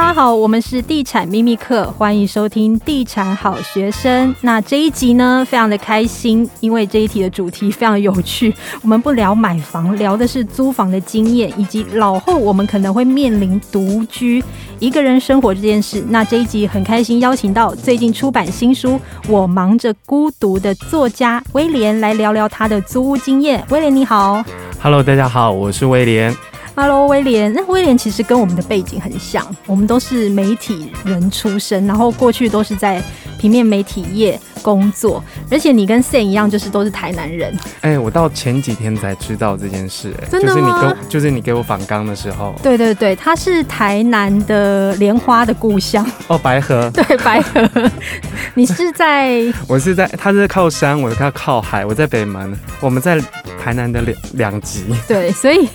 大家好，我们是地产秘密客，欢迎收听地产好学生。那这一集呢，非常的开心，因为这一题的主题非常有趣。我们不聊买房，聊的是租房的经验，以及老后我们可能会面临独居、一个人生活这件事。那这一集很开心，邀请到最近出版新书《我忙着孤独》的作家威廉来聊聊他的租屋经验。威廉你好，Hello，大家好，我是威廉。Hello，威廉。那威廉其实跟我们的背景很像，我们都是媒体人出身，然后过去都是在平面媒体业工作，而且你跟 Sam 一样，就是都是台南人。哎、欸，我到前几天才知道这件事、欸，哎，真的吗？就是你跟，就是你给我访刚的时候。对对对，他是台南的莲花的故乡。哦，白河。对，白河。你是在？我是在，他是靠山，我是靠靠海，我在北门，我们在台南的两两极。对，所以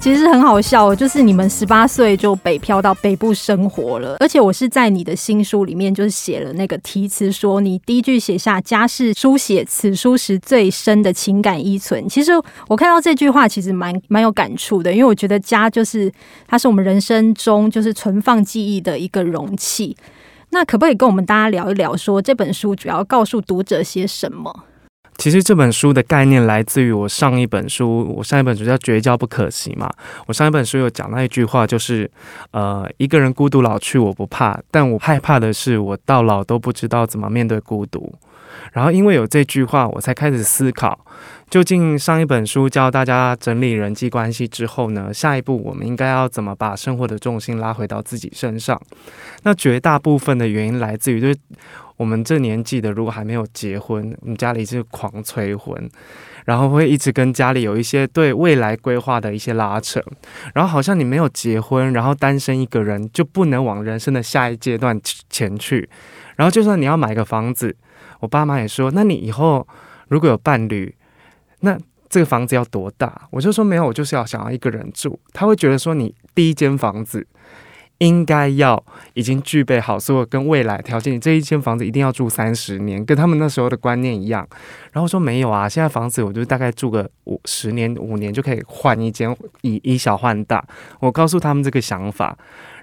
其实很好笑，就是你们十八岁就北漂到北部生活了，而且我是在你的新书里面就是写了那个题词，说你第一句。写下家是书写此书时最深的情感依存。其实我看到这句话，其实蛮蛮有感触的，因为我觉得家就是它是我们人生中就是存放记忆的一个容器。那可不可以跟我们大家聊一聊，说这本书主要告诉读者些什么？其实这本书的概念来自于我上一本书，我上一本书叫《绝交不可惜》嘛。我上一本书有讲到一句话，就是呃，一个人孤独老去我不怕，但我害怕的是我到老都不知道怎么面对孤独。然后因为有这句话，我才开始思考，究竟上一本书教大家整理人际关系之后呢，下一步我们应该要怎么把生活的重心拉回到自己身上？那绝大部分的原因来自于就是。我们这年纪的，如果还没有结婚，我们家里是狂催婚，然后会一直跟家里有一些对未来规划的一些拉扯，然后好像你没有结婚，然后单身一个人就不能往人生的下一阶段前去，然后就算你要买个房子，我爸妈也说，那你以后如果有伴侣，那这个房子要多大？我就说没有，我就是要想要一个人住，他会觉得说你第一间房子。应该要已经具备好所有跟未来条件，你这一间房子一定要住三十年，跟他们那时候的观念一样。然后说没有啊，现在房子我就大概住个五十年、五年就可以换一间，以以小换大。我告诉他们这个想法，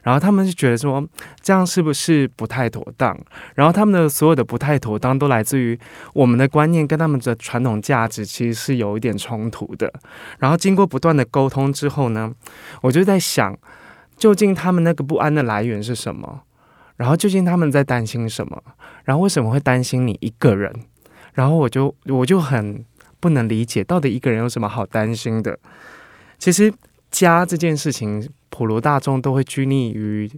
然后他们就觉得说这样是不是不太妥当？然后他们的所有的不太妥当都来自于我们的观念跟他们的传统价值其实是有一点冲突的。然后经过不断的沟通之后呢，我就在想。究竟他们那个不安的来源是什么？然后究竟他们在担心什么？然后为什么会担心你一个人？然后我就我就很不能理解，到底一个人有什么好担心的？其实家这件事情，普罗大众都会拘泥于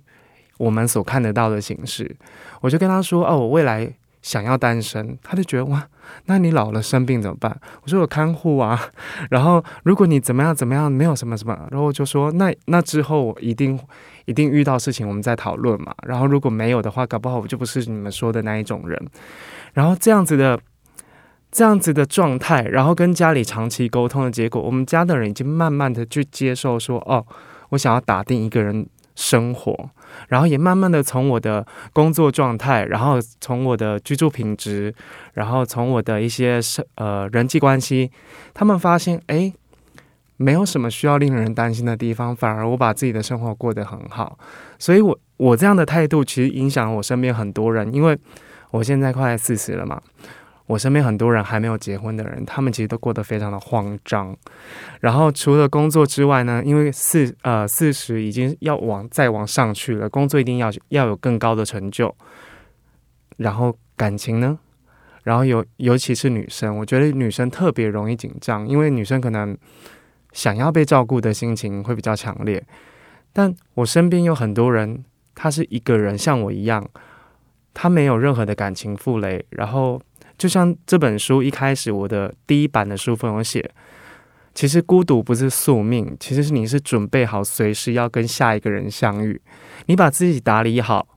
我们所看得到的形式。我就跟他说：“哦，我未来。”想要单身，他就觉得哇，那你老了生病怎么办？我说有看护啊。然后如果你怎么样怎么样，没有什么什么，然后我就说那那之后我一定一定遇到事情，我们再讨论嘛。然后如果没有的话，搞不好我就不是你们说的那一种人。然后这样子的这样子的状态，然后跟家里长期沟通的结果，我们家的人已经慢慢的去接受说，哦，我想要打定一个人生活。然后也慢慢的从我的工作状态，然后从我的居住品质，然后从我的一些呃人际关系，他们发现哎，没有什么需要令人担心的地方，反而我把自己的生活过得很好。所以我我这样的态度其实影响我身边很多人，因为我现在快四十了嘛。我身边很多人还没有结婚的人，他们其实都过得非常的慌张。然后除了工作之外呢，因为四呃四十已经要往再往上去了，工作一定要要有更高的成就。然后感情呢，然后有尤其是女生，我觉得女生特别容易紧张，因为女生可能想要被照顾的心情会比较强烈。但我身边有很多人，他是一个人，像我一样，他没有任何的感情负累，然后。就像这本书一开始，我的第一版的书封有写，其实孤独不是宿命，其实是你是准备好随时要跟下一个人相遇。你把自己打理好，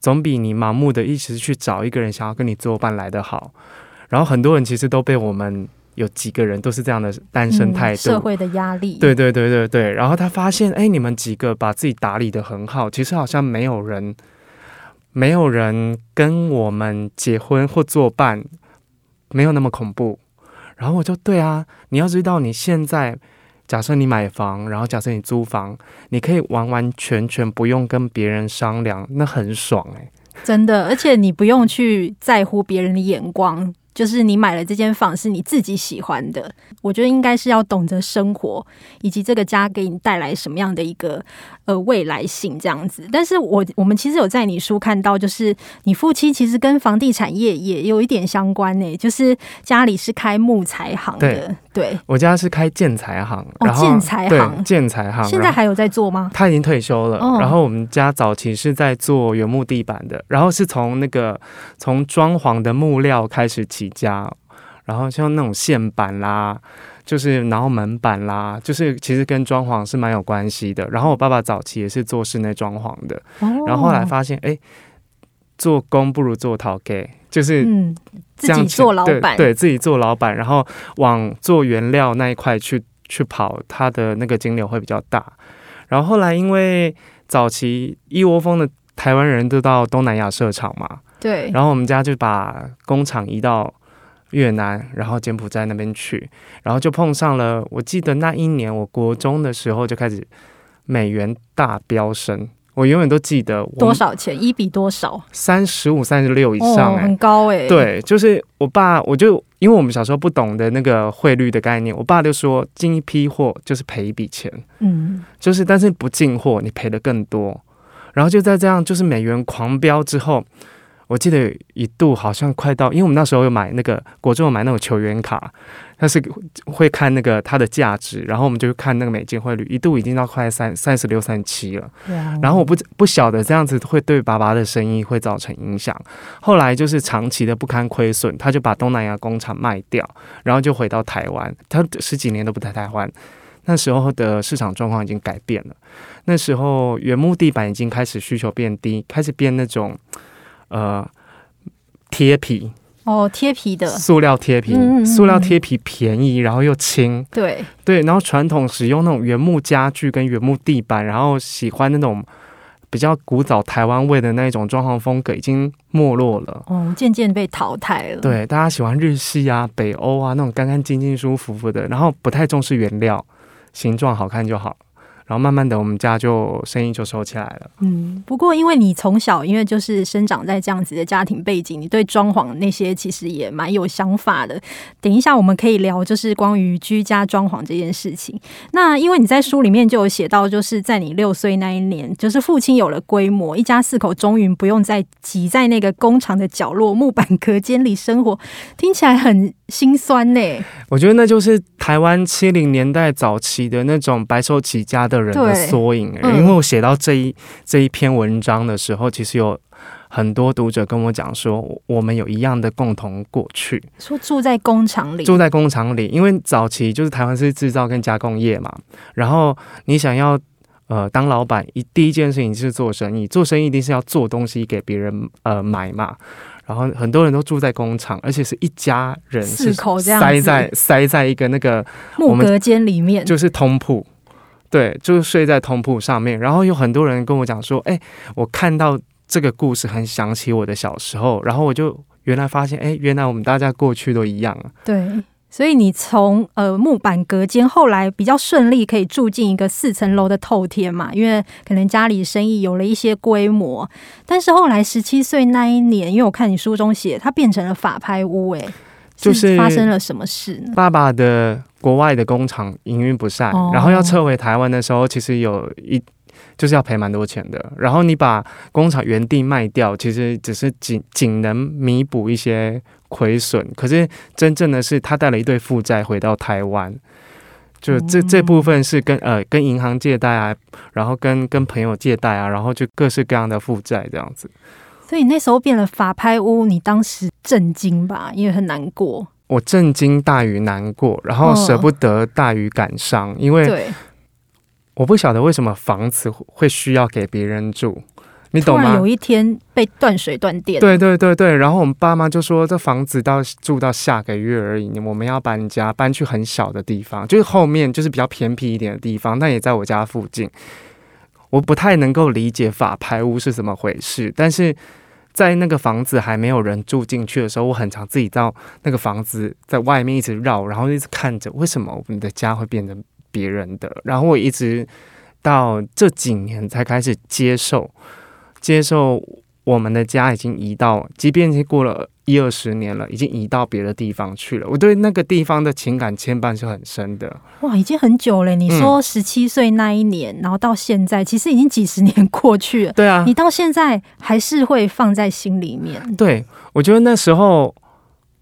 总比你盲目的一直去找一个人想要跟你作伴来的好。然后很多人其实都被我们有几个人都是这样的单身态度，嗯、社会的压力。对对对对对。然后他发现，哎，你们几个把自己打理的很好，其实好像没有人。没有人跟我们结婚或作伴，没有那么恐怖。然后我就对啊，你要知道，你现在假设你买房，然后假设你租房，你可以完完全全不用跟别人商量，那很爽诶、真的，而且你不用去在乎别人的眼光。就是你买了这间房是你自己喜欢的，我觉得应该是要懂得生活，以及这个家给你带来什么样的一个呃未来性这样子。但是我我们其实有在你书看到，就是你父亲其实跟房地产业也有一点相关呢、欸，就是家里是开木材行的。对，对我家是开建材行，哦，建材行，建材行，现在还有在做吗？他已经退休了。哦、然后我们家早期是在做原木地板的，然后是从那个从装潢的木料开始起。家，然后像那种线板啦，就是然后门板啦，就是其实跟装潢是蛮有关系的。然后我爸爸早期也是做室内装潢的，哦、然后后来发现，哎，做工不如做头家，就是嗯，自己做老板，对，自己做老板，然后往做原料那一块去去跑，他的那个金流会比较大。然后后来因为早期一窝蜂的台湾人都到东南亚设厂嘛，对，然后我们家就把工厂移到。越南，然后柬埔寨那边去，然后就碰上了。我记得那一年，我国中的时候就开始美元大飙升。我永远都记得多少钱，一比多少？三十五、三十六以上，欸，哦，很高哎，欸。对，就是我爸，我就因为我们小时候不懂的那个汇率的概念，我爸就说进一批货就是赔一笔钱，嗯，就是但是不进货你赔的更多。然后就在这样，就是美元狂飙之后。我记得一度好像快到，因为我们那时候有买那个国中有买那种球员卡，但是会看那个它的价值，然后我们就看那个美金汇率，一度已经到快三三十六、三十七了。然后我不不晓得这样子会对爸爸的生意会造成影响。后来就是长期的不堪亏损，他就把东南亚工厂卖掉，然后就回到台湾。他十几年都不在台湾。那时候的市场状况已经改变了。那时候原木地板已经开始需求变低，开始变那种。呃，贴皮哦，贴皮的。塑料贴皮，嗯嗯，塑料贴皮便宜，然后又轻，对。对，然后传统使用那种原木家具跟原木地板，然后喜欢那种比较古早台湾味的那种装潢风格已经没落了，哦，渐渐被淘汰了。对，大家喜欢日系啊、北欧啊那种干干净净、舒服服的，然后不太重视原料，形状好看就好。然后慢慢的，我们家就生意就收起来了。嗯，不过因为你从小因为就是生长在这样子的家庭背景，你对装潢那些其实也蛮有想法的。等一下我们可以聊，就是关于居家装潢这件事情。那因为你在书里面就有写到，就是在你六岁那一年，就是父亲有了规模，一家四口终于不用再挤在那个工厂的角落木板隔间里生活，听起来很心酸呢。我觉得那就是台湾七零年代早期的那种白手起家的。的人的缩影，因为我写到这一这一篇文章的时候，其实有很多读者跟我讲说，我们有一样的共同过去，说住在工厂里，住在工厂里，因为早期就是台湾是制造跟加工业嘛，然后你想要呃当老板，一第一件事情就是做生意，做生意一定是要做东西给别人呃买嘛，然后很多人都住在工厂，而且是一家人四口这样塞在塞在一个那个木隔间里面，就是通铺。对，就是睡在通铺上面，然后有很多人跟我讲说：“哎，我看到这个故事，很想起我的小时候。”然后我就原来发现，哎，原来我们大家过去都一样啊。对，所以你从呃木板隔间，后来比较顺利可以住进一个四层楼的透天嘛，因为可能家里生意有了一些规模。但是后来十七岁那一年，因为我看你书中写，它变成了法拍屋，哎。就是发生了什么事呢？爸爸的国外的工厂营运不善，然后要撤回台湾的时候，其实有一就是要赔蛮多钱的。然后你把工厂原地卖掉，其实只是仅仅能弥补一些亏损。可是真正的是，他带了一堆负债回到台湾，就这这部分是跟呃跟银行借贷啊，然后跟跟朋友借贷啊，然后就各式各样的负债这样子。所以那时候变了法拍屋，你当时震惊吧？因为很难过。我震惊大于难过，然后舍不得大于感伤，哦、因为我不晓得为什么房子会需要给别人住，你懂吗？有一天被断水断电，对对对对，然后我们爸妈就说这房子到住到下个月而已，我们要搬家，搬去很小的地方，就是后面就是比较偏僻一点的地方，但也在我家附近。我不太能够理解法拍屋是怎么回事，但是在那个房子还没有人住进去的时候，我很常自己到那个房子在外面一直绕，然后一直看着为什么我们的家会变成别人的，然后我一直到这几年才开始接受，接受我们的家已经移到，即便已经过了一二十年了，已经移到别的地方去了。我对那个地方的情感牵绊是很深的。哇，已经很久了。你说十七岁那一年，嗯，然后到现在，其实已经几十年过去了。对啊，你到现在还是会放在心里面。对，我觉得那时候。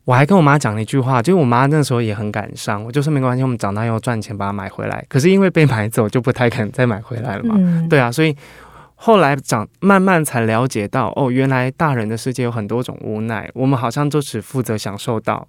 我还跟我妈讲了一句话，就是我妈那时候也很感伤。我就说没关系，我们长大以后赚钱把它买回来。可是因为被买走，就不太可能再买回来了嘛。嗯、对啊，所以后来长慢慢才了解到，哦，原来大人的世界有很多种无奈。我们好像就只负责享受到，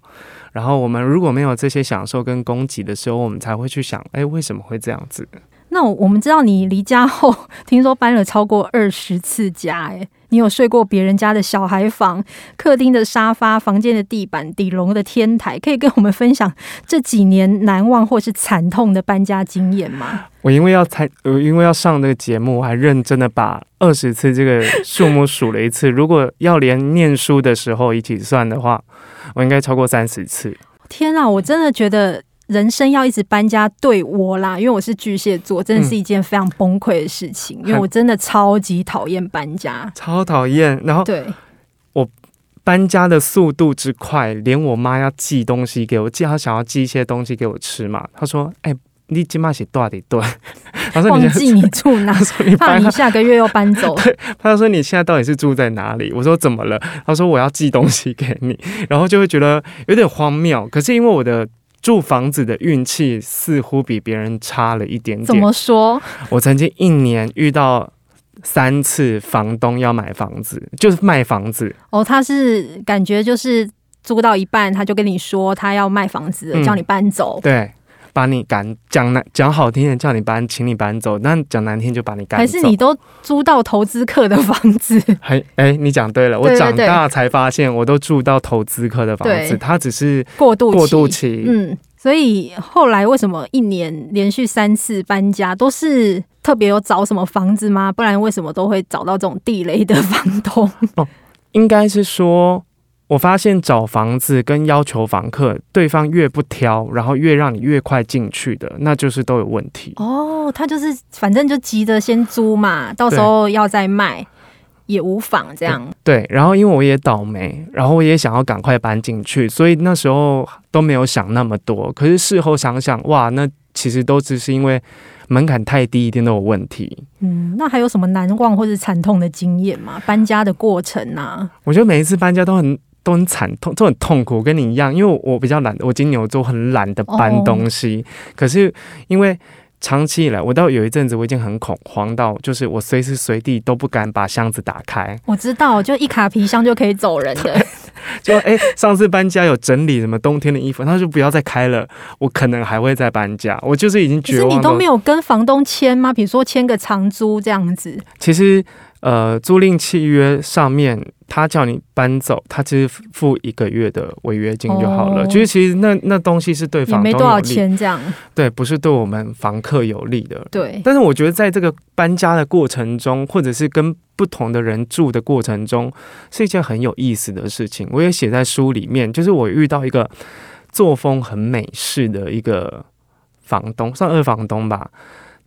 然后我们如果没有这些享受跟供给的时候，我们才会去想，哎，为什么会这样子？那我们知道你离家后，听说搬了超过二十次家，哎。你有睡过别人家的小孩房、客厅的沙发、房间的地板、底笼的天台，可以跟我们分享这几年难忘或是惨痛的搬家经验吗？我因为要参，呃因为要上这个节目，我还认真的把二十次这个数目数了一次。如果要连念书的时候一起算的话，我应该超过三十次。天啊，我真的觉得。人生要一直搬家，对我啦，因为我是巨蟹座，真的是一件非常崩溃的事情。嗯、因为我真的超级讨厌搬家，超讨厌。然后，对我搬家的速度之快，连我妈要寄东西给我，寄她想要寄一些东西给我吃嘛。她说：“哎、欸，你今嘛是多少的对？” 她说：“忘记你住哪？你 怕你下个月又搬走。”对，她说：“你现在到底是住在哪里？”我说：“怎么了？”她说：“我要寄东西给你。”然后就会觉得有点荒谬。可是因为我的。住房子的运气似乎比别人差了一点点。怎么说？我曾经一年遇到三次房东要买房子，就是卖房子。哦，他是感觉就是租到一半，他就跟你说他要卖房子，嗯，叫你搬走。对，把你赶讲难讲好听点叫你搬，请你搬走；那讲难听就把你赶走。还是你都租到投资客的房子？还哎，你讲对了，我长大才发现，我都住到投资客的房子，他只是过渡过渡期。嗯。所以后来为什么一年连续三次搬家，都是特别有找什么房子吗？不然为什么都会找到这种地雷的房东？哦，应该是说，我发现找房子跟要求房客，对方越不挑，然后越让你越快进去的，那就是都有问题。哦，他就是反正就急着先租嘛，到时候要再卖。也无妨这样。对，然后因为我也倒霉，然后我也想要赶快搬进去，所以那时候都没有想那么多。可是事后想想，哇，那其实都只是因为门槛太低，一定都有问题。嗯，那还有什么难忘或者惨痛的经验吗？搬家的过程啊？我觉得每一次搬家都很都很惨痛，都很痛苦，跟你一样，因为我比较懒，我金牛座很懒得搬东西。哦、可是因为。长期以来，我到有一阵子我已经很恐慌到，就是我随时随地都不敢把箱子打开。我知道，就一卡皮箱就可以走人的。就哎、欸，上次搬家有整理什么冬天的衣服，他就不要再开了。我可能还会再搬家。我就是已经绝望。可是你都没有跟房东签吗？比如说签个长租这样子。其实。呃，租赁契约上面他叫你搬走，他其实付一个月的违约金就好了。其、哦、实，其实那那东西是对房东没多少钱这样，对，不是对我们房客有利的。对。但是我觉得在这个搬家的过程中，或者是跟不同的人住的过程中，是一件很有意思的事情。我也写在书里面，就是我遇到一个作风很美式的一个房东，算二房东吧。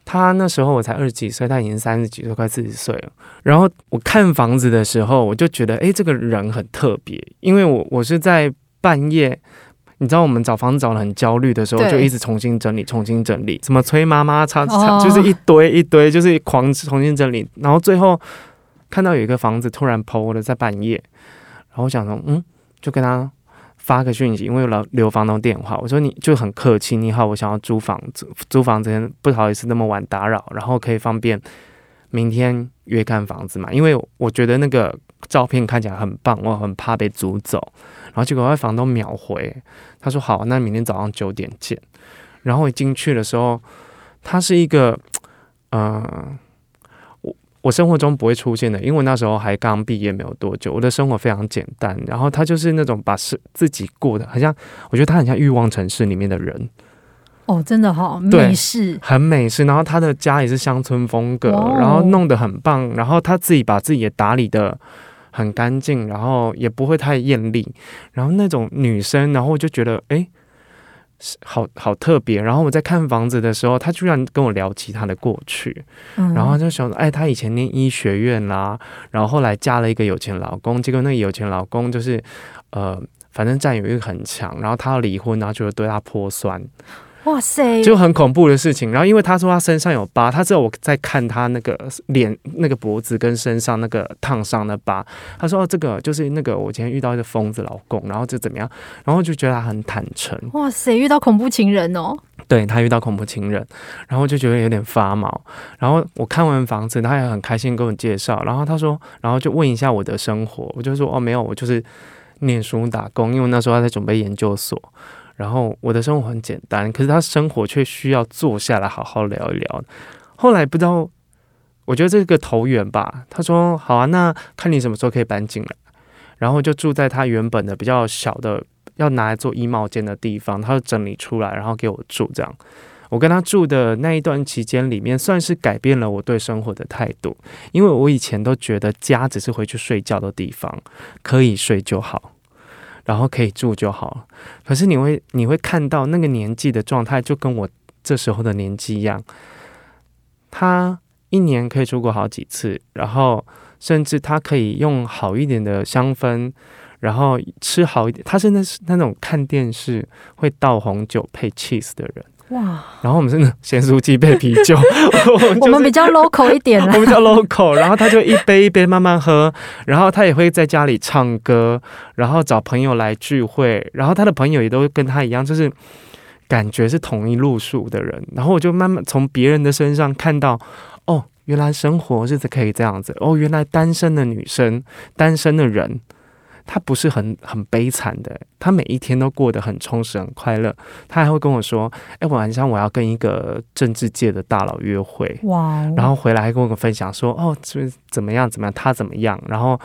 他那时候我才二十几岁，他已经三十几岁，快四十岁了。然后我看房子的时候，我就觉得，哎，这个人很特别，因为我我是在半夜，你知道，我们找房子找的很焦虑的时候，就一直重新整理，重新整理，什么催妈妈，擦擦，就是一堆一堆，就是狂重新整理。然后最后看到有一个房子突然 PO 了，在半夜，然后我想说，嗯，就跟他。发个讯息，因为老留房东电话，我说你就很客气，你好，我想要租房子，租房子不好意思那么晚打扰，然后可以方便明天约看房子嘛？因为我觉得那个照片看起来很棒，我很怕被租走，然后结果那房东秒回，他说好，那明天早上九点见。然后一进去的时候，他是一个，嗯、呃。我生活中不会出现的，因为我那时候还刚毕业没有多久，我的生活非常简单。然后他就是那种把事自己过得很像，我觉得他很像欲望城市里面的人。哦，真的哈、哦、美式，很美式。然后他的家也是乡村风格，然后弄得很棒。然后他自己把自己也打理的很干净，然后也不会太艳丽。然后那种女生，然后我就觉得，哎，好好特别。然后我在看房子的时候，他居然跟我聊起他的过去，嗯、然后就想说，哎，他以前念医学院啦，然后后来嫁了一个有钱老公，结果那个有钱老公就是呃，反正占有欲很强，然后他要离婚，然后就会对他泼酸。哇塞，就很恐怖的事情。然后因为他说他身上有疤，他知道我在看他那个脸、那个脖子跟身上那个烫伤的疤。他说：“哦，这个就是那个我今天遇到一个疯子老公，然后就怎么样，然后就觉得他很坦诚。”哇塞，遇到恐怖情人哦！对，他遇到恐怖情人，然后就觉得有点发毛。然后我看完房子，他也很开心跟我介绍。然后他说，然后就问一下我的生活，我就说：“哦，没有，我就是念书打工，因为那时候他在准备研究所。”然后我的生活很简单，可是他生活却需要坐下来好好聊一聊。后来不知道，我觉得这个投缘吧。他说：“好啊，那看你什么时候可以搬进来。”然后就住在他原本的比较小的要拿来做衣帽间的地方，他就整理出来，然后给我住。这样，我跟他住的那一段期间里面，算是改变了我对生活的态度。因为我以前都觉得家只是回去睡觉的地方，可以睡就好。然后可以住就好了，可是你会你会看到那个年纪的状态，就跟我这时候的年纪一样。他一年可以出国好几次，然后甚至他可以用好一点的香氛，然后吃好一点。他是那是那种看电视会倒红酒配 cheese 的人。哇！然后我们是咸酥鸡配啤酒，我们比较 local 一点，我们比较 local。然后他就一杯一杯慢慢喝，然后他也会在家里唱歌，然后找朋友来聚会，然后他的朋友也都跟他一样，就是感觉是同一路数的人。然后我就慢慢从别人的身上看到，哦，原来生活是可以这样子。哦，原来单身的女生，单身的人。他不是很很悲惨的，他每一天都过得很充实、很快乐。他还会跟我说：“哎，晚上我要跟一个政治界的大佬约会。”哇！然后回来还跟我分享说：“哦，这怎么样？怎么样？他怎么样？”然后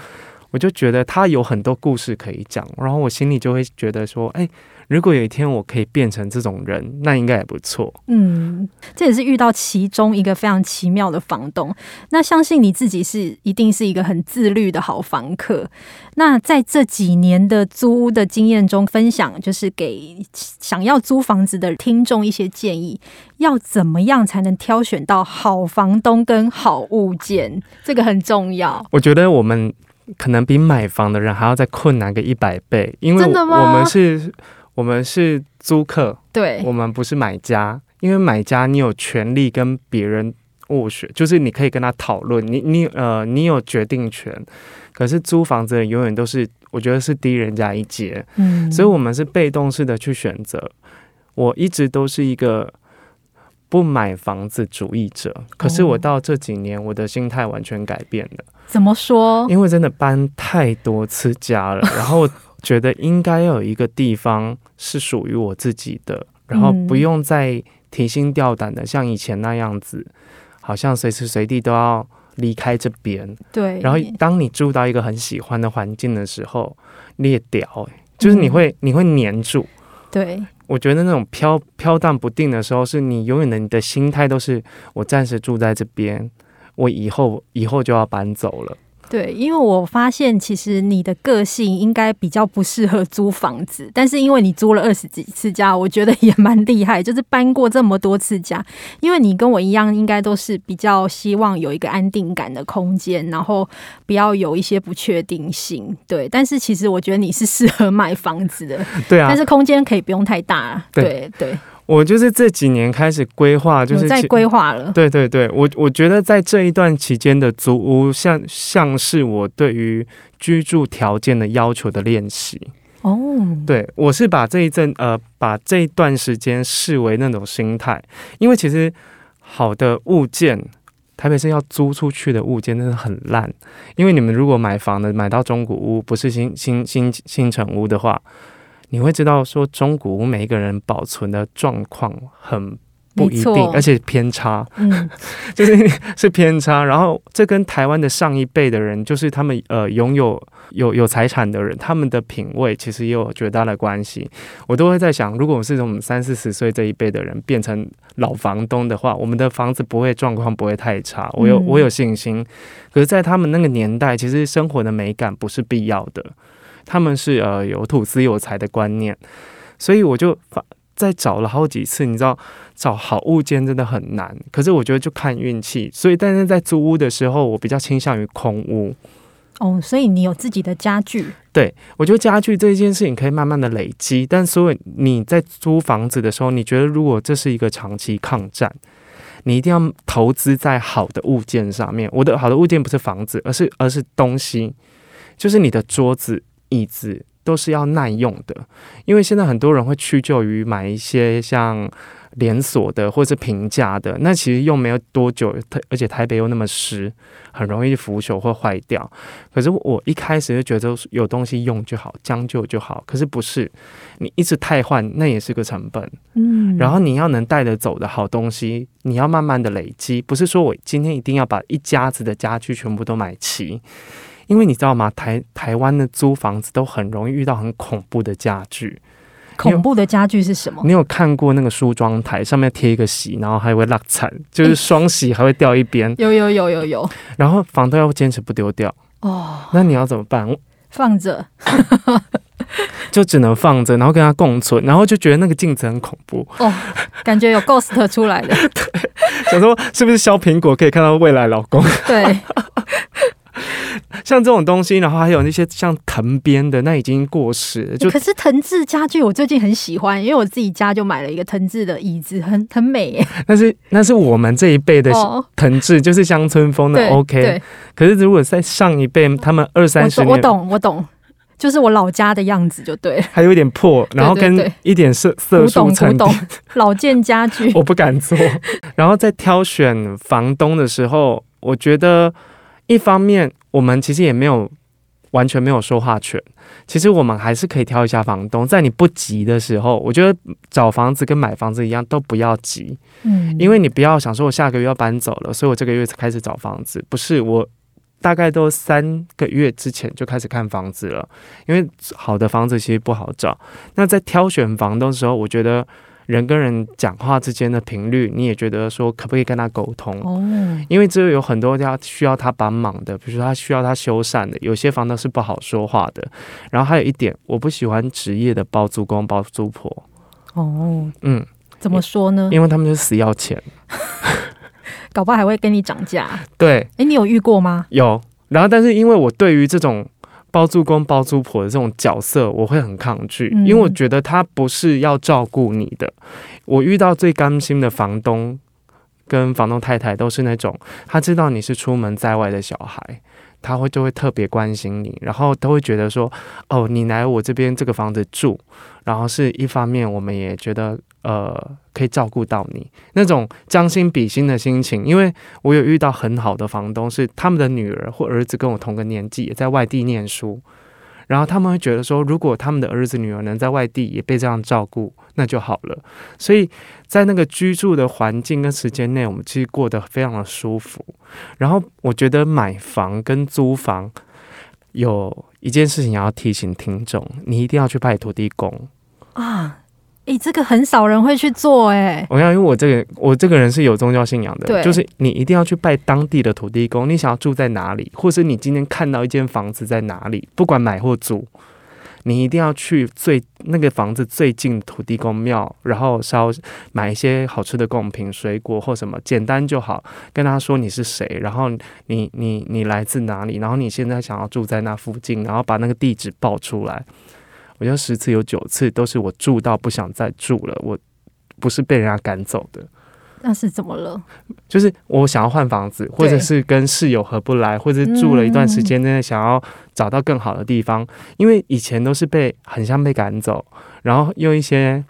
我就觉得他有很多故事可以讲，然后我心里就会觉得说：“哎。”如果有一天我可以变成这种人，那应该也不错。嗯，这也是遇到其中一个非常奇妙的房东。那相信你自己是一定是一个很自律的好房客。那在这几年的租屋的经验中，分享就是给想要租房子的听众一些建议：要怎么样才能挑选到好房东跟好物件？这个很重要。我觉得我们可能比买房的人还要再困难个一百倍，因为我们是。我们是租客，对，我们不是买家。因为买家，你有权利跟别人斡旋，就是你可以跟他讨论，你你呃，你有决定权。可是租房子的永远都是，我觉得是低人家一截，嗯，所以我们是被动式的去选择。我一直都是一个不买房子主义者，可是我到这几年，我的心态完全改变了。怎么说？因为真的搬太多次家了，然后。觉得应该要有一个地方是属于我自己的，然后不用再提心吊胆的像以前那样子，好像随时随地都要离开这边。对。然后当你住到一个很喜欢的环境的时候，你也屌欸，就是你会你会黏住。对。我觉得那种飘飘荡不定的时候，是你永远的你的心态都是我暂时住在这边，我以后以后就要搬走了。对，因为我发现其实你的个性应该比较不适合租房子，但是因为你租了二十几次家，我觉得也蛮厉害，就是搬过这么多次家。因为你跟我一样，应该都是比较希望有一个安定感的空间，然后不要有一些不确定性。对，但是其实我觉得你是适合买房子的，对啊，但是空间可以不用太大。对对。对我就是这几年开始规划，就是在规划了。对对对，我我觉得在这一段期间的租屋，像像是我对于居住条件的要求的练习。哦，对，我是把这一阵呃，把这一段时间视为那种心态，因为其实好的物件，特别是要租出去的物件，真的很烂。因为你们如果买房的买到中古屋，不是新新新新城屋的话。你会知道，说中古屋每一个人保存的状况很不一定，而且偏差，嗯，就是是偏差。然后这跟台湾的上一辈的人，就是他们呃拥有有有财产的人，他们的品味其实也有绝大的关系。我都会在想，如果我是从三四十岁这一辈的人变成老房东的话，我们的房子不会状况不会太差。我有我有信心。可是，在他们那个年代，其实生活的美感不是必要的。他们是呃有土资有财的观念，所以我就发再找了好几次，你知道找好物件真的很难。可是我觉得就看运气，所以但是在租屋的时候，我比较倾向于空屋。哦，所以你有自己的家具？对，我觉得家具这件事情可以慢慢的累积，但所以你在租房子的时候，你觉得如果这是一个长期抗战，你一定要投资在好的物件上面。我的好的物件不是房子，而是而是东西，就是你的桌子、椅子都是要耐用的，因为现在很多人会屈就于买一些像。连锁的或是平价的，那其实用没有多久，而且台北又那么湿，很容易腐朽或坏掉。可是我一开始就觉得有东西用就好，将就就好。可是不是，你一直汰换，那也是个成本。嗯，然后你要能带得走的好东西，你要慢慢的累积，不是说我今天一定要把一家子的家具全部都买齐，因为你知道吗？台台湾的租房子都很容易遇到很恐怖的家具。恐怖的家具是什么？你有看过那个梳妆台上面贴一个喜，然后还会落惨，就是双喜还会掉一边。有有有有有。然后房东要坚持不丢掉哦，那你要怎么办？放着，就只能放着，然后跟他共存，然后就觉得那个镜子很恐怖哦，感觉有 ghost 出来的。对，想说是不是削苹果可以看到未来老公？对。像这种东西，然后还有那些像藤编的，那已经过时了。就可是藤制家具，我最近很喜欢，因为我自己家就买了一个藤制的椅子，很很美耶。那是那是我们这一辈的藤制，哦、就是乡村风的 OK。对。可是如果在上一辈，他们二三十年，我懂我懂，就是我老家的样子就对。还有一点破，然后跟一点色色素沉淀。老件家具，我不敢做。然后在挑选房东的时候，我觉得。一方面，我们其实也没有完全没有说话权。其实我们还是可以挑一下房东，在你不急的时候，我觉得找房子跟买房子一样，都不要急。嗯，因为你不要想说我下个月要搬走了，所以我这个月才开始找房子。不是，我大概都三个月之前就开始看房子了，因为好的房子其实不好找。那在挑选房东的时候，我觉得。人跟人讲话之间的频率，你也觉得说可不可以跟他沟通？哦，因为这有很多要需要他帮忙的，比如说他需要他修缮的，有些房东是不好说话的。然后还有一点，我不喜欢职业的包租公包租婆。哦，嗯，怎么说呢？因为他们就死要钱，搞不好还会跟你涨价。对，哎，你有遇过吗？有。然后，但是因为我对于这种。包租公包租婆的这种角色，我会很抗拒，因为我觉得他不是要照顾你的。我遇到最甘心的房东跟房东太太都是那种，他知道你是出门在外的小孩，他会就会特别关心你，然后都会觉得说，哦，你来我这边这个房子住，然后是一方面，我们也觉得。呃，可以照顾到你那种将心比心的心情，因为我有遇到很好的房东，是他们的女儿或儿子跟我同个年纪，也在外地念书，然后他们会觉得说，如果他们的儿子女儿能在外地也被这样照顾，那就好了。所以在那个居住的环境跟时间内，我们其实过得非常的舒服。然后我觉得买房跟租房有一件事情要提醒听众，你一定要去拜土地公啊。诶、欸，这个很少人会去做哎、欸，我想，因为我这个我这个人是有宗教信仰的，对就是你一定要去拜当地的土地公。你想要住在哪里，或是你今天看到一间房子在哪里，不管买或租，你一定要去最那个房子最近土地公庙，然后烧买一些好吃的贡品、水果或什么，简单就好，跟他说你是谁，然后你你你来自哪里，然后你现在想要住在那附近，然后把那个地址报出来。我觉得十次有九次都是我住到不想再住了，我不是被人家赶走的。那是怎么了？就是我想要换房子，或者是跟室友合不来，或者住了一段时间，真的想要找到更好的地方。因为以前都是被很像被赶走，然后用一些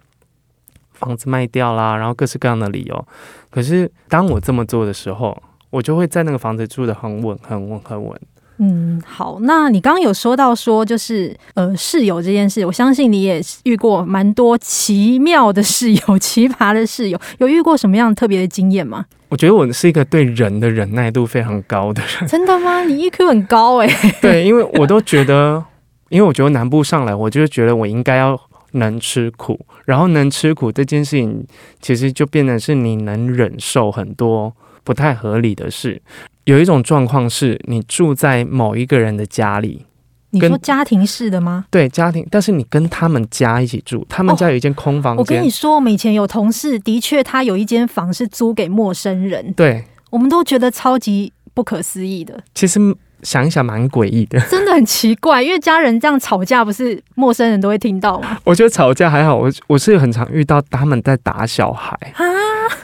房子卖掉啦，然后各式各样的理由。可是当我这么做的时候，我就会在那个房子住的很稳，很稳，很稳。嗯，好，那你刚刚有说到说就是呃室友这件事，我相信你也遇过蛮多奇妙的室友、奇葩的室友，有遇过什么样特别的经验吗？我觉得我是一个对人的忍耐度非常高的人。真的吗？你 EQ 很高哎、欸。对，因为 我都觉得，因为我觉得南部上来，我就觉得我应该要能吃苦，然后能吃苦这件事情，其实就变成是你能忍受很多不太合理的事。有一种状况是，你住在某一个人的家里，你说家庭式的吗？对，家庭，但是你跟他们家一起住，他们家有一间空房间。我跟你说，我们以前有同事，的确他有一间房是租给陌生人。对，我们都觉得超级不可思议的。其实想一想，蛮诡异的，真的很奇怪。因为家人这样吵架，不是陌生人都会听到吗？我觉得吵架还好，我我是很常遇到他们在打小孩啊，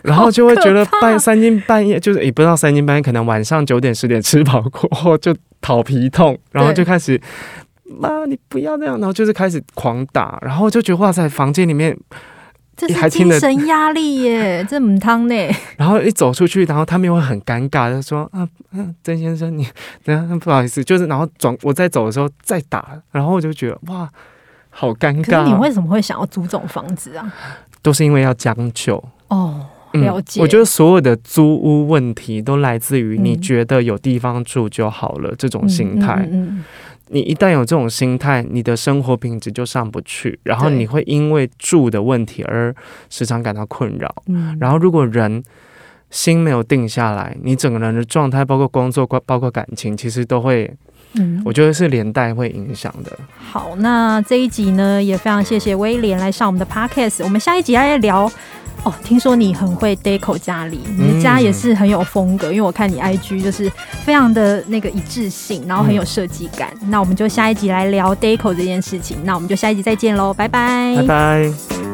然后就会觉得半三更半夜，就是也不知道三更半夜，可能晚上九点十点吃饱过后就讨皮痛，然后就开始。妈，你不要那样，然后就是开始狂打，然后就觉得哇塞，房间里面这是精神压力耶，这母汤呢。然后一走出去，然后他们又会很尴尬，就说啊，嗯，曾先生，你等下不好意思，就是然后转我在走的时候再打，然后我就觉得哇，好尴尬。你为什么会想要租这种房子啊？都是因为要将就哦，了解、嗯。我觉得所有的租屋问题都来自于你觉得有地方住就好了、嗯、这种心态。你一旦有这种心态，你的生活品质就上不去，然后你会因为住的问题而时常感到困扰。嗯，然后如果人心没有定下来，你整个人的状态，包括工作，包括感情，其实都会，嗯，我觉得是连带会影响的。好，那这一集呢，也非常谢谢威廉来上我们的 podcast，我们下一集来聊。哦，听说你很会 deco 家里，你的家也是很有风格，嗯、因为我看你 IG 就是非常的那个一致性，然后很有设计感。嗯、那我们就下一集来聊 deco 这件事情，那我们就下一集再见喽，拜拜，拜拜。